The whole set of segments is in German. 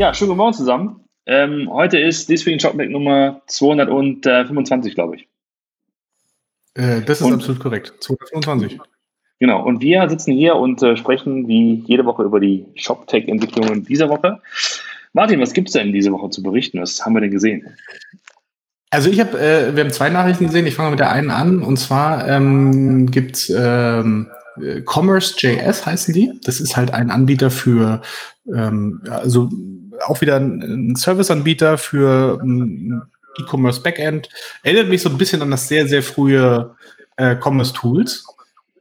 Ja, schönen guten Morgen zusammen. Ähm, heute ist Deswegen Shopback Nummer 225, glaube ich. Äh, das ist und, absolut korrekt. 225. Genau. Und wir sitzen hier und äh, sprechen wie jede Woche über die ShopTech-Entwicklungen dieser Woche. Martin, was gibt es denn diese Woche zu berichten? Was haben wir denn gesehen? Also ich habe, äh, wir haben zwei Nachrichten gesehen. Ich fange mit der einen an. Und zwar ähm, gibt es ähm, äh, Commerce.js heißen die. Das ist halt ein Anbieter für ähm, also auch wieder ein, Serviceanbieter für ein E-Commerce Backend. Erinnert mich so ein bisschen an das sehr, sehr frühe äh, Commerce Tools,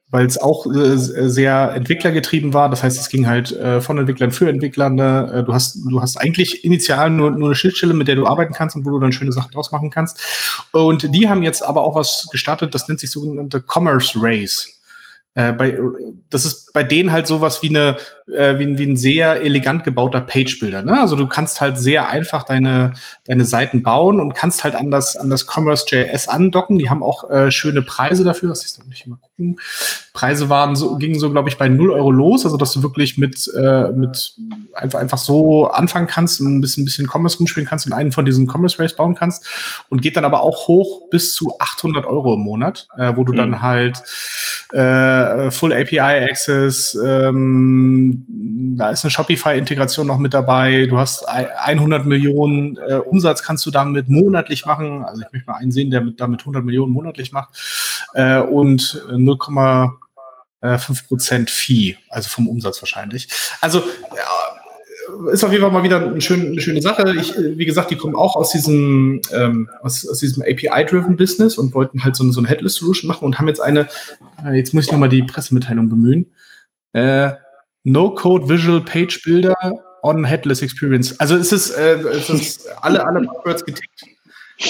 weil es auch äh, sehr entwicklergetrieben war. Das heißt, es ging halt äh, von Entwicklern für Entwickler. Ne? Äh, du hast, du hast eigentlich initial nur, nur eine Schnittstelle, mit der du arbeiten kannst und wo du dann schöne Sachen draus machen kannst. Und die haben jetzt aber auch was gestartet, das nennt sich sogenannte Commerce Race. Äh, bei, das ist bei denen halt sowas wie eine äh, wie, wie ein sehr elegant gebauter Page-Builder. Ne? Also du kannst halt sehr einfach deine deine Seiten bauen und kannst halt an das an das Commerce.js andocken. Die haben auch äh, schöne Preise dafür. Das ist nicht mal gucken. Preise waren so gingen so glaube ich bei 0 Euro los, also dass du wirklich mit äh, mit einfach einfach so anfangen kannst und ein bisschen ein bisschen Commerce rumspielen kannst und einen von diesen Commerce Race bauen kannst und geht dann aber auch hoch bis zu 800 Euro im Monat, äh, wo du mhm. dann halt äh, Full API Access, ähm, da ist eine Shopify-Integration noch mit dabei. Du hast 100 Millionen äh, Umsatz kannst du damit monatlich machen. Also ich möchte mal einen sehen, der mit, damit 100 Millionen monatlich macht äh, und 0,5 Prozent Fee, also vom Umsatz wahrscheinlich. Also ja, ist auf jeden Fall mal wieder eine schöne, eine schöne Sache. Ich, wie gesagt, die kommen auch aus diesem, ähm, aus, aus diesem API-driven Business und wollten halt so, so eine Headless-Solution machen und haben jetzt eine, äh, jetzt muss ich nochmal die Pressemitteilung bemühen, äh, No-Code Visual Page Builder on Headless Experience. Also es ist, äh, es ist alle, alle Buzzwords getickt.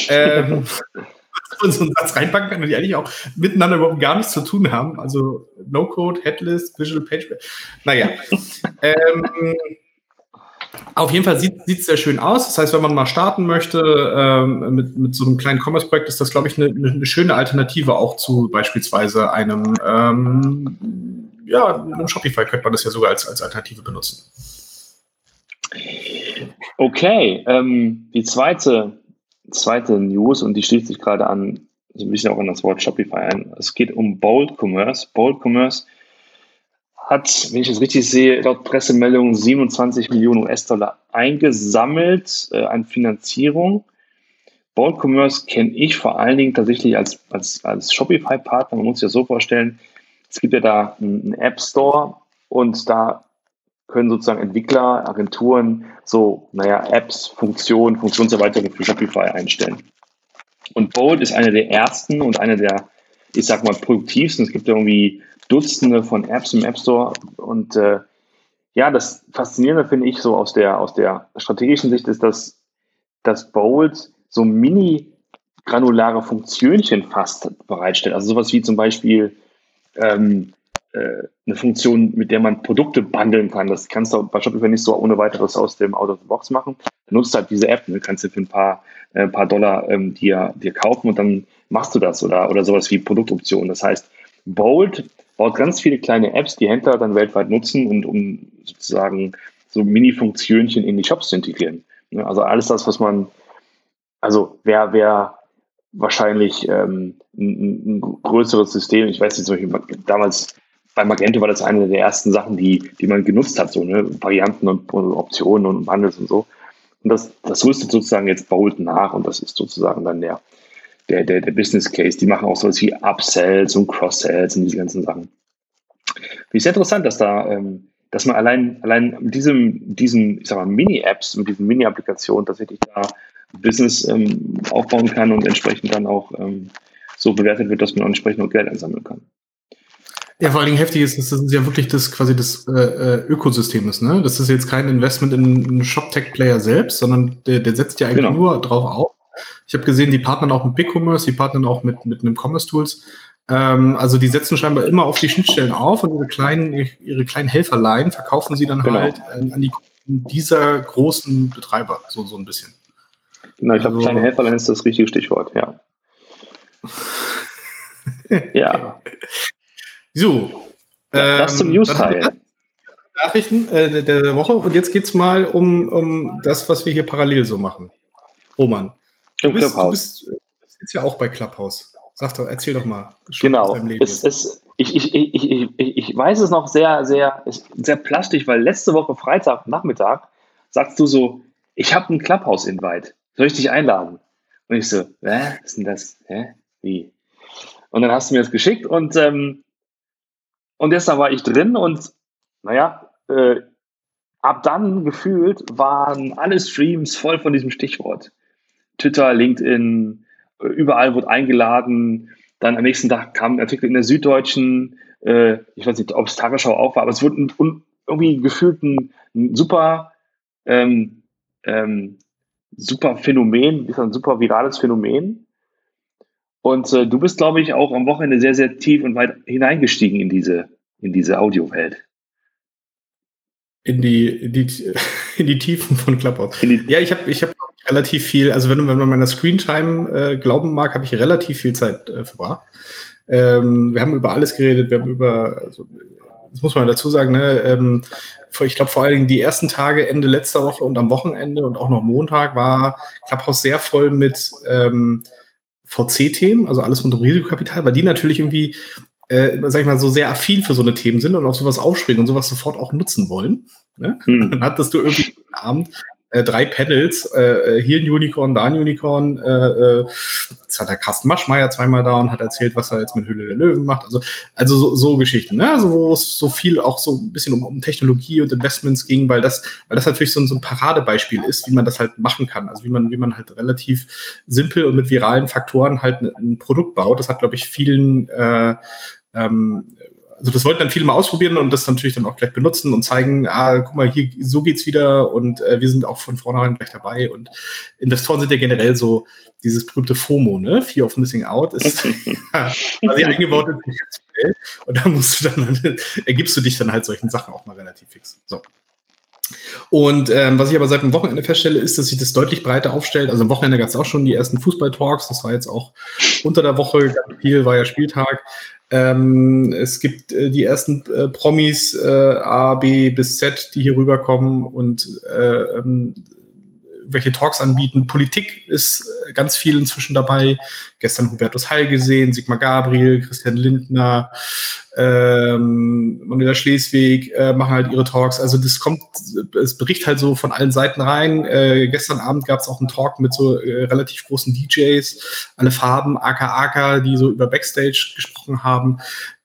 Ähm, und so einen Satz reinpacken kann und die eigentlich auch miteinander überhaupt gar nichts zu tun haben. Also No-Code, Headless, Visual Page. Naja. ähm, auf jeden Fall sieht es sehr schön aus. Das heißt, wenn man mal starten möchte ähm, mit, mit so einem kleinen Commerce-Projekt, ist das, glaube ich, eine, eine schöne Alternative auch zu beispielsweise einem, ähm, ja, einem Shopify könnte man das ja sogar als, als Alternative benutzen. Okay, ähm, die zweite, zweite News, und die schließt sich gerade an, so ein bisschen auch an das Wort Shopify ein. Es geht um Bold Commerce. Bold Commerce hat, wenn ich es richtig sehe, laut Pressemeldung 27 Millionen US-Dollar eingesammelt äh, an Finanzierung. Bold Commerce kenne ich vor allen Dingen tatsächlich als, als, als Shopify-Partner. Man muss sich das so vorstellen, es gibt ja da einen App Store und da können sozusagen Entwickler, Agenturen so, naja, Apps, Funktionen, Funktionserweiterungen für Shopify einstellen. Und Bold ist eine der ersten und eine der, ich sag mal, produktivsten. Es gibt irgendwie Dutzende von Apps im App Store. Und äh, ja, das Faszinierende finde ich so aus der, aus der strategischen Sicht ist, dass, dass Bold so mini granulare Funktionchen fast bereitstellt. Also sowas wie zum Beispiel ähm, äh, eine Funktion, mit der man Produkte bundeln kann. Das kannst du bei Shopify nicht so ohne weiteres aus dem Out of the Box machen. Du nutzt halt diese App, ne? kannst du für ein paar, äh, paar Dollar ähm, dir, dir kaufen und dann machst du das oder, oder sowas wie Produktoptionen. Das heißt, Bold baut ganz viele kleine Apps, die Händler dann weltweit nutzen und um sozusagen so Mini-Funktionchen in die Shops zu integrieren. Ne, also alles das, was man, also wer, wer wahrscheinlich ähm, ein, ein, größeres System, ich weiß nicht, zum Beispiel damals bei Magento war das eine der ersten Sachen, die, die man genutzt hat, so ne? Varianten und, und Optionen und Bundles und so. Und das, das rüstet sozusagen jetzt Bolt nach und das ist sozusagen dann der, der, der, der Business Case. Die machen auch sowas wie Upsells und Cross-Sells und diese ganzen Sachen. Finde ich sehr interessant, dass da, ähm, dass man allein, allein mit diesem, diesen, ich sag mal, Mini-Apps, mit diesen Mini-Applikationen tatsächlich da Business ähm, aufbauen kann und entsprechend dann auch ähm, so bewertet wird, dass man entsprechend auch Geld einsammeln kann. Ja, vor allen Dingen heftig ist, dass das ja wirklich das quasi das äh, äh, Ökosystem ist, ne? Das ist jetzt kein Investment in einen Shop-Tech-Player selbst, sondern der, der setzt ja eigentlich genau. nur drauf auf, ich habe gesehen, die partnern auch mit BigCommerce, die partnern auch mit, mit einem Commerce-Tools. Ähm, also die setzen scheinbar immer auf die Schnittstellen auf und ihre kleinen, ihre kleinen Helferlein verkaufen sie dann genau. halt an die dieser großen Betreiber, so, so ein bisschen. Genau, ich glaube, also, kleine Helferlein ist das richtige Stichwort, ja. ja. So. Ja, das zum ähm, News-Teil. Nachrichten äh, der Woche und jetzt geht es mal um, um das, was wir hier parallel so machen. Roman. Du bist, du bist, du bist jetzt ja auch bei Clubhouse. Sag doch, erzähl doch mal. Genau. Es, es, ich, ich, ich, ich, ich weiß es noch sehr, sehr, sehr plastisch, weil letzte Woche Freitag Nachmittag sagst du so, ich habe einen Clubhouse-Invite. Soll ich dich einladen? Und ich so, hä, was ist denn das? Hä? Wie? Und dann hast du mir das geschickt und, ähm, und da war ich drin und naja, äh, ab dann gefühlt waren alle Streams voll von diesem Stichwort. Twitter, LinkedIn, äh, überall wurde eingeladen. Dann am nächsten Tag kam ein Artikel in der Süddeutschen. Äh, ich weiß nicht, ob es Tagesschau auch war, aber es wurde ein, irgendwie gefühlt ein, ein super, ähm, ähm, super Phänomen, ein super virales Phänomen. Und äh, du bist, glaube ich, auch am Wochenende sehr, sehr tief und weit hineingestiegen in diese, in diese Audiowelt in die, in die, in die Tiefen von Clubhouse. Ja, ich habe ich hab relativ viel, also wenn, wenn man meiner Screentime äh, glauben mag, habe ich relativ viel Zeit äh, verbracht. Ähm, wir haben über alles geredet, wir haben über, also, das muss man dazu sagen, ne, ähm, ich glaube vor allen Dingen die ersten Tage, Ende letzter Woche und am Wochenende und auch noch Montag war Clubhouse sehr voll mit ähm, VC-Themen, also alles rund um Risikokapital, weil die natürlich irgendwie äh, sag ich mal, so sehr affin für so eine Themen sind und auf sowas aufspringen und sowas sofort auch nutzen wollen. Ne? Hm. Dann hattest du irgendwie am Abend äh, drei Panels, äh, äh, hier ein Unicorn, da ein Unicorn, äh, äh, jetzt hat der Carsten Maschmeyer zweimal da und hat erzählt, was er jetzt mit Hülle der Löwen macht. Also, also so, so Geschichten, ne? Also wo es so viel auch so ein bisschen um, um Technologie und Investments ging, weil das, weil das natürlich so ein, so ein Paradebeispiel ist, wie man das halt machen kann. Also wie man, wie man halt relativ simpel und mit viralen Faktoren halt ein, ein Produkt baut. Das hat, glaube ich, vielen äh, ähm, also das wollten dann viele mal ausprobieren und das natürlich dann auch gleich benutzen und zeigen, ah, guck mal, hier, so geht's wieder und äh, wir sind auch von vornherein gleich dabei und Investoren sind ja generell so dieses berühmte FOMO, ne? Fear of Missing Out ist quasi eingebaut in und da musst du dann, ergibst du dich dann halt solchen Sachen auch mal relativ fix. So. Und ähm, was ich aber seit dem Wochenende feststelle, ist, dass sich das deutlich breiter aufstellt. Also am Wochenende gab es auch schon die ersten Fußball-Talks. Das war jetzt auch unter der Woche ganz viel, war ja Spieltag. Ähm, es gibt äh, die ersten äh, Promis äh, A, B bis Z, die hier rüberkommen und äh, ähm, welche Talks anbieten. Politik ist äh, ganz viel inzwischen dabei. Gestern Hubertus Heil gesehen, Sigmar Gabriel, Christian Lindner, ähm, Manuela Schleswig äh, machen halt ihre Talks. Also das kommt, es bricht halt so von allen Seiten rein. Äh, gestern Abend gab es auch einen Talk mit so äh, relativ großen DJs, alle Farben, AKAK, die so über Backstage gesprochen haben.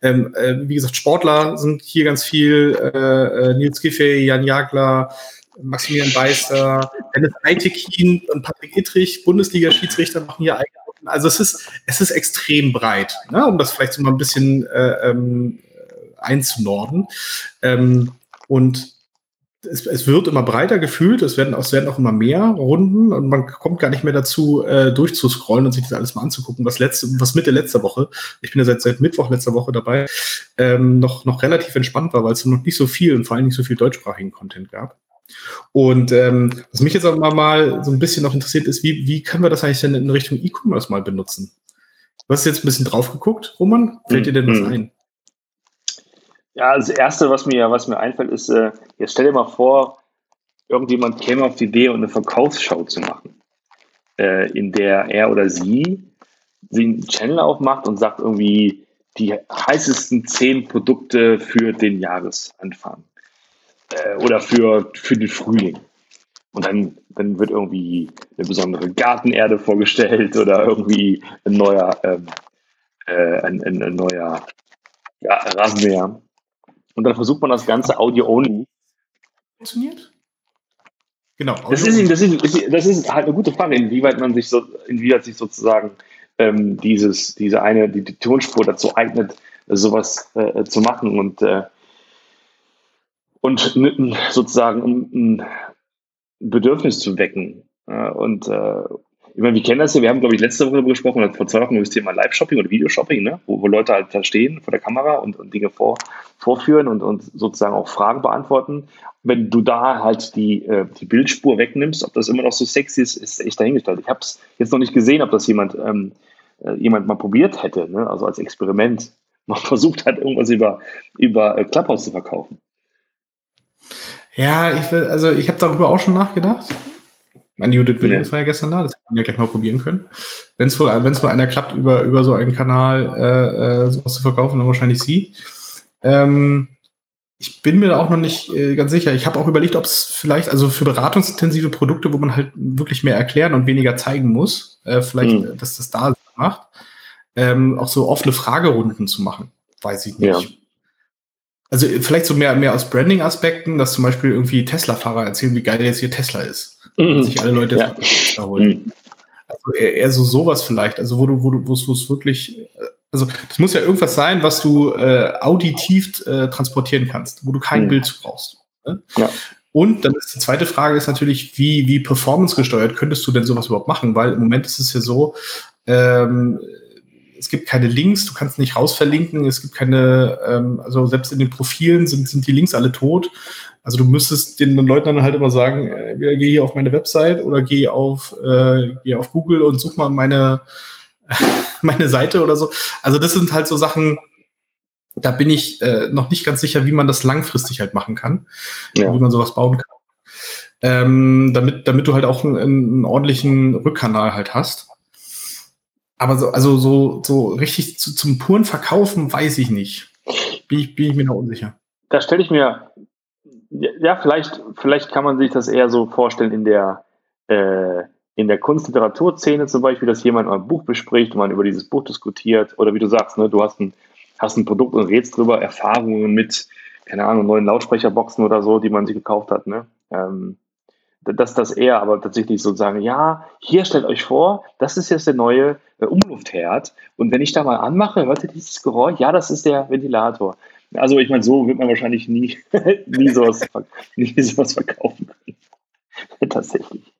Ähm, äh, wie gesagt, Sportler sind hier ganz viel. Äh, äh, Nils Giffey, Jan Jagler, Maximilian Beister, Dennis Eitekin und Patrick Ittrich, Bundesliga-Schiedsrichter machen hier eigene also es ist, es ist extrem breit, ne? um das vielleicht so mal ein bisschen äh, ähm, einzunorden. Ähm, und es, es, wird immer breiter gefühlt, es werden, auch, es werden auch immer mehr Runden und man kommt gar nicht mehr dazu, äh, durchzuscrollen und sich das alles mal anzugucken, was letzte, was Mitte letzter Woche, ich bin ja seit, seit Mittwoch letzter Woche dabei, ähm, noch, noch relativ entspannt war, weil es noch nicht so viel und vor allem nicht so viel deutschsprachigen Content gab. Und ähm, was mich jetzt aber mal so ein bisschen noch interessiert ist, wie, wie können wir das eigentlich denn in Richtung E-Commerce mal benutzen? Du hast jetzt ein bisschen drauf geguckt, Roman. Fällt dir denn was mhm. ein? Ja, das Erste, was mir, was mir einfällt, ist, äh, jetzt stell dir mal vor, irgendjemand käme auf die Idee, eine Verkaufsschau zu machen, äh, in der er oder sie den Channel aufmacht und sagt irgendwie die heißesten zehn Produkte für den Jahresanfang äh, oder für, für den Frühling. Und dann, dann wird irgendwie eine besondere Gartenerde vorgestellt oder irgendwie ein neuer, ähm, äh, ein, ein, ein, neuer ja, Rasenmäher. Und dann versucht man das Ganze Audio-only. Funktioniert? Genau. Das ist, das, ist, das ist halt eine gute Frage, inwieweit man sich so, inwieweit sich sozusagen ähm, dieses, diese eine, die, die Tonspur dazu eignet, sowas äh, zu machen. Und äh, und sozusagen um ein Bedürfnis zu wecken. Und äh, ich meine, wir kennen das ja, wir haben, glaube ich, letzte Woche darüber gesprochen, vor zwei Wochen über das Thema Live-Shopping oder Videoshopping, ne? wo, wo Leute halt da stehen vor der Kamera und, und Dinge vor, vorführen und, und sozusagen auch Fragen beantworten. Wenn du da halt die, äh, die Bildspur wegnimmst, ob das immer noch so sexy ist, ist echt dahingestellt. Ich habe es jetzt noch nicht gesehen, ob das jemand, ähm, äh, jemand mal probiert hätte, ne? also als Experiment. Man versucht halt irgendwas über, über äh, Clubhouse zu verkaufen. Ja, ich will, also ich habe darüber auch schon nachgedacht. Mein Judith Williams war ja gestern da, das hätten wir ja gleich mal probieren können. Wenn es wohl, wenn's wohl einer klappt, über, über so einen Kanal äh, äh, sowas zu verkaufen, dann wahrscheinlich sie. Ähm, ich bin mir da auch noch nicht äh, ganz sicher. Ich habe auch überlegt, ob es vielleicht, also für beratungsintensive Produkte, wo man halt wirklich mehr erklären und weniger zeigen muss, äh, vielleicht, mhm. dass das da macht, ähm, auch so offene Fragerunden zu machen. Weiß ich nicht. Ja. Also vielleicht so mehr, mehr aus Branding-Aspekten, dass zum Beispiel irgendwie Tesla-Fahrer erzählen, wie geil jetzt hier Tesla ist. Mhm. sich alle Leute ja. Tesla holen. Mhm. Also eher, eher, so sowas vielleicht, also wo du, wo du, wo es wirklich, also das muss ja irgendwas sein, was du äh, auditiv äh, transportieren kannst, wo du kein mhm. Bild zu brauchst. Ne? Ja. Und dann ist die zweite Frage ist natürlich, wie, wie performance gesteuert könntest du denn sowas überhaupt machen? Weil im Moment ist es ja so, ähm, es gibt keine Links, du kannst nicht rausverlinken, es gibt keine, ähm, also selbst in den Profilen sind, sind die Links alle tot. Also du müsstest den Leuten dann halt immer sagen, äh, geh hier auf meine Website oder geh auf, äh, geh auf Google und such mal meine, meine Seite oder so. Also das sind halt so Sachen, da bin ich äh, noch nicht ganz sicher, wie man das langfristig halt machen kann, ja. wie man sowas bauen kann. Ähm, damit, damit du halt auch einen, einen ordentlichen Rückkanal halt hast. Aber so, also so, so richtig zu, zum puren Verkaufen weiß ich nicht. Bin ich, bin ich mir noch unsicher. Da stelle ich mir, ja, vielleicht, vielleicht kann man sich das eher so vorstellen in der, äh, in der Kunstliteraturszene zum Beispiel, dass jemand ein Buch bespricht und man über dieses Buch diskutiert. Oder wie du sagst, ne, du hast ein, hast ein Produkt und redest drüber, Erfahrungen mit, keine Ahnung, neuen Lautsprecherboxen oder so, die man sich gekauft hat. Ne? Ähm, dass das eher aber tatsächlich sozusagen, ja, hier stellt euch vor, das ist jetzt der neue äh, Umluftherd. Und wenn ich da mal anmache, hört ihr dieses Geräusch? Ja, das ist der Ventilator. Also ich meine, so wird man wahrscheinlich nie, nie, sowas, nie sowas verkaufen können. tatsächlich.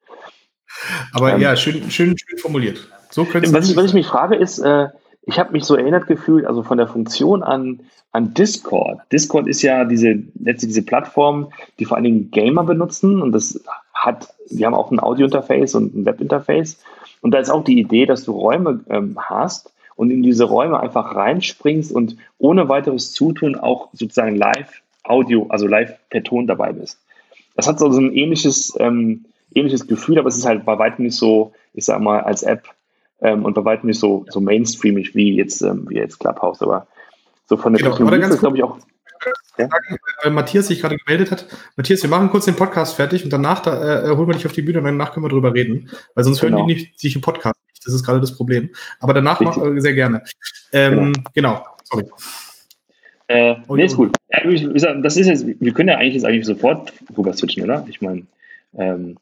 Aber ähm, ja, schön, schön, schön formuliert. So was, ich, was ich mich frage, ist, äh, ich habe mich so erinnert gefühlt, also von der Funktion an, an Discord. Discord ist ja diese, letztlich diese Plattform, die vor allen Dingen Gamer benutzen und das hat, die haben auch ein Audio-Interface und ein Web-Interface. Und da ist auch die Idee, dass du Räume ähm, hast und in diese Räume einfach reinspringst und ohne weiteres Zutun auch sozusagen live Audio, also live per Ton dabei bist. Das hat so ein ähnliches, ähm, ähnliches Gefühl, aber es ist halt bei weitem nicht so, ich sag mal, als App ähm, und bei weitem nicht so, so mainstreamig wie jetzt, ähm, wie jetzt Clubhouse, aber so von der genau, Technologie ist glaube ich, auch ja? sagen, weil Matthias sich gerade gemeldet hat. Matthias, wir machen kurz den Podcast fertig und danach da, äh, holen wir dich auf die Bühne und danach können wir drüber reden. Weil sonst genau. hören die nicht sich im Podcast nicht. Das ist gerade das Problem. Aber danach mach, äh, sehr gerne. Ähm, genau. genau. Sorry. Äh, nee, ist gut. Ja, das ist jetzt, wir können ja eigentlich jetzt eigentlich sofort rüber switchen, oder? Ich meine, ähm,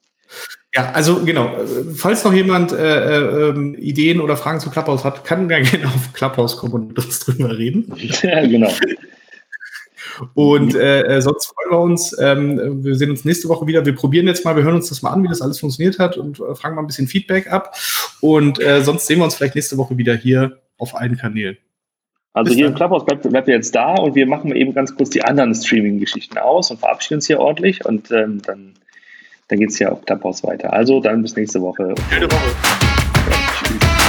ja, also genau. Falls noch jemand äh, äh, ähm, Ideen oder Fragen zu Clubhouse hat, kann gerne auf Clubhouse kommen und uns drüber reden. Ja, genau. Und äh, äh, sonst freuen wir uns. Ähm, wir sehen uns nächste Woche wieder. Wir probieren jetzt mal, wir hören uns das mal an, wie das alles funktioniert hat und äh, fragen mal ein bisschen Feedback ab. Und äh, sonst sehen wir uns vielleicht nächste Woche wieder hier auf allen Kanälen. Also Bis hier dann. im Clubhouse bleibt, bleibt ihr jetzt da und wir machen eben ganz kurz die anderen Streaming-Geschichten aus und verabschieden uns hier ordentlich und ähm, dann, dann geht es ja auf Clubhouse weiter. Also dann bis nächste Woche. Schöne Woche.